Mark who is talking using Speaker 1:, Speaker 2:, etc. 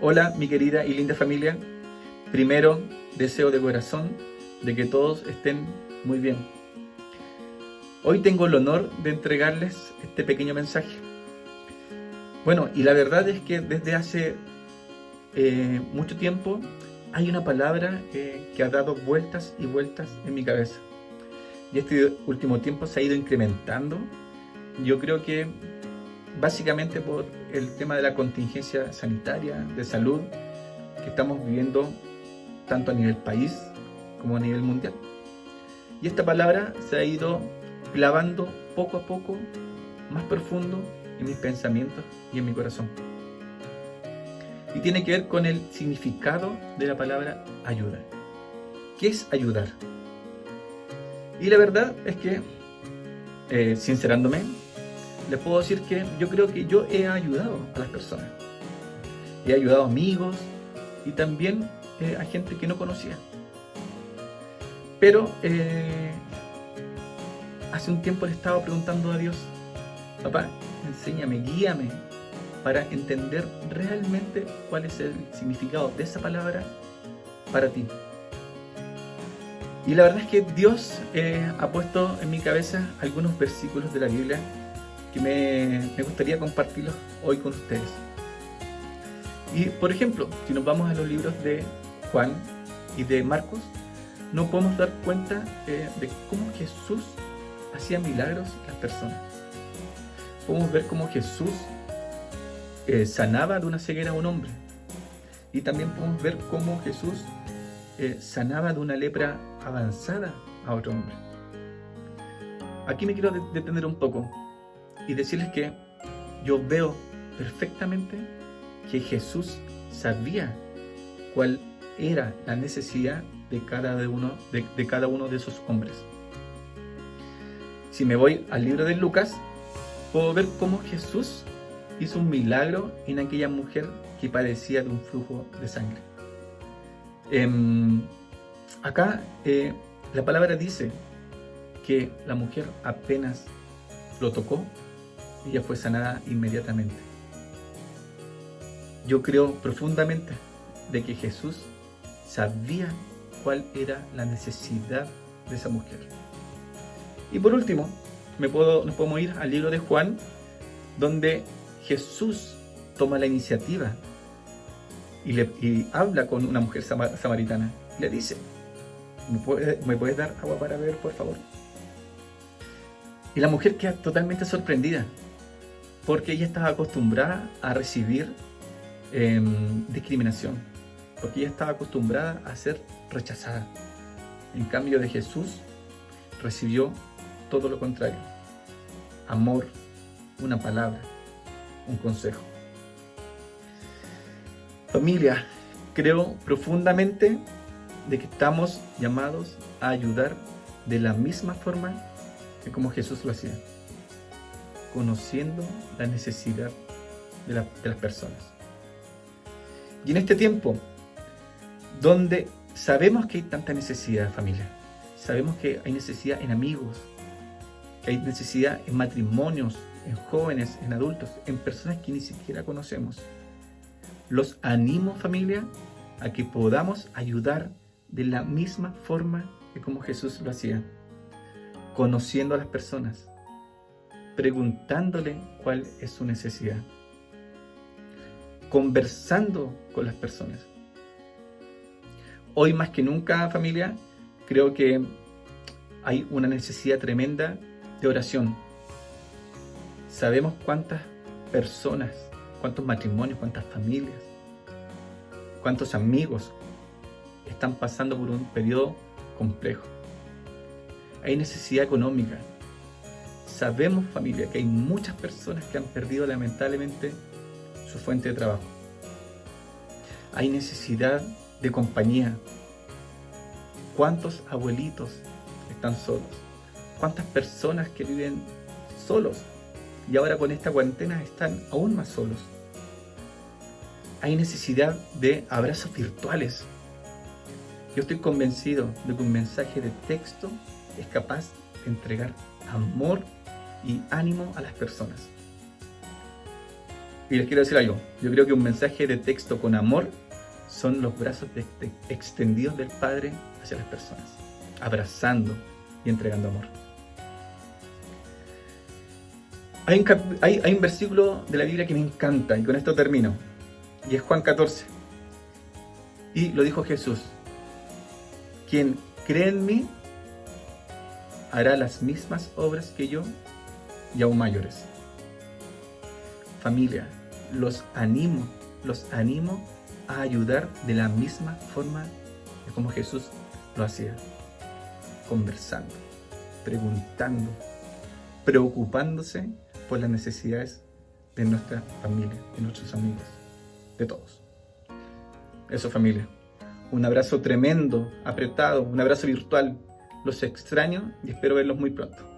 Speaker 1: Hola mi querida y linda familia. Primero, deseo de corazón de que todos estén muy bien. Hoy tengo el honor de entregarles este pequeño mensaje. Bueno, y la verdad es que desde hace eh, mucho tiempo hay una palabra eh, que ha dado vueltas y vueltas en mi cabeza. Y este último tiempo se ha ido incrementando. Yo creo que básicamente por el tema de la contingencia sanitaria, de salud, que estamos viviendo tanto a nivel país como a nivel mundial. Y esta palabra se ha ido clavando poco a poco más profundo en mis pensamientos y en mi corazón. Y tiene que ver con el significado de la palabra ayuda. ¿Qué es ayudar? Y la verdad es que, eh, sincerándome, les puedo decir que yo creo que yo he ayudado a las personas. He ayudado a amigos y también eh, a gente que no conocía. Pero eh, hace un tiempo le estaba preguntando a Dios, papá, enséñame, guíame para entender realmente cuál es el significado de esa palabra para ti. Y la verdad es que Dios eh, ha puesto en mi cabeza algunos versículos de la Biblia que me, gustaría compartirlos hoy con ustedes. Y por ejemplo, si nos vamos a los libros de Juan y de Marcos, nos podemos dar cuenta eh, de cómo Jesús hacía milagros en las personas. Podemos ver cómo Jesús eh, sanaba de una ceguera a un hombre. Y también podemos ver cómo Jesús eh, sanaba de una lepra avanzada a otro hombre. Aquí me quiero detener un poco y decirles que yo veo perfectamente que Jesús sabía cuál era la necesidad de cada uno de, cada uno de esos hombres. Si me voy al libro de Lucas, puedo ver cómo Jesús hizo un milagro en aquella mujer que padecía de un flujo de sangre. Em, acá eh, la palabra dice que la mujer apenas lo tocó, ella fue sanada inmediatamente. Yo creo profundamente de que Jesús sabía cuál era la necesidad de esa mujer. Y por último, me puedo, nos podemos ir al libro de Juan, donde Jesús toma la iniciativa y, habla con una mujer samaritana. le dice, ¿me, puedes dar agua para beber, por favor? Y la mujer queda totalmente sorprendida, porque ella estaba acostumbrada a recibir em, discriminación, porque ella estaba acostumbrada a ser rechazada. En cambio de Jesús, recibió todo lo contrario. Amor, una palabra, un consejo. Familia, creo profundamente de que estamos llamados a ayudar de la misma forma que como Jesús lo hacía, conociendo la necesidad de, de las personas. Y en este tiempo, donde sabemos que hay tanta necesidad, familia, sabemos que hay necesidad en amigos, que hay necesidad en matrimonios, en jóvenes, en adultos, en personas que ni siquiera conocemos. Los animo familia a que podamos ayudar de la misma forma que como Jesús lo hacía, conociendo a las personas, preguntándole cuál es su necesidad, conversando con las personas. Hoy más que nunca familia, creo que hay una necesidad tremenda de oración, Sabemos cuántas personas, cuántos matrimonios, cuántas familias, cuántos amigos están pasando por un periodo complejo. Hay necesidad económica. Sabemos familia que hay muchas personas que han perdido lamentablemente su fuente de trabajo. Hay necesidad de compañía. ¿Cuántos abuelitos están solos? ¿Cuántas personas que viven solos y ahora con esta cuarentena están aún más solos. Hay necesidad de abrazos virtuales. Yo estoy convencido de que un mensaje de texto es capaz entregar amor y ánimo a las personas. Y les quiero decir algo, yo creo que un mensaje de texto con amor son los brazos extendidos del Padre hacia las personas, abrazando y entregando amor. Hay un, hay un, versículo de la Biblia que me encanta y con esto termino. Y es Juan 14. Y lo dijo Jesús. Quien cree en mí hará las mismas obras que yo y aún mayores. Familia, los animo, los animo a ayudar de la misma forma de como Jesús lo hacía. Conversando, preguntando, preocupándose por las necesidades de nuestra familia, de nuestros amigos, de todos. Eso familia. Un abrazo tremendo, apretado, un abrazo virtual. Los extraño y espero verlos muy pronto.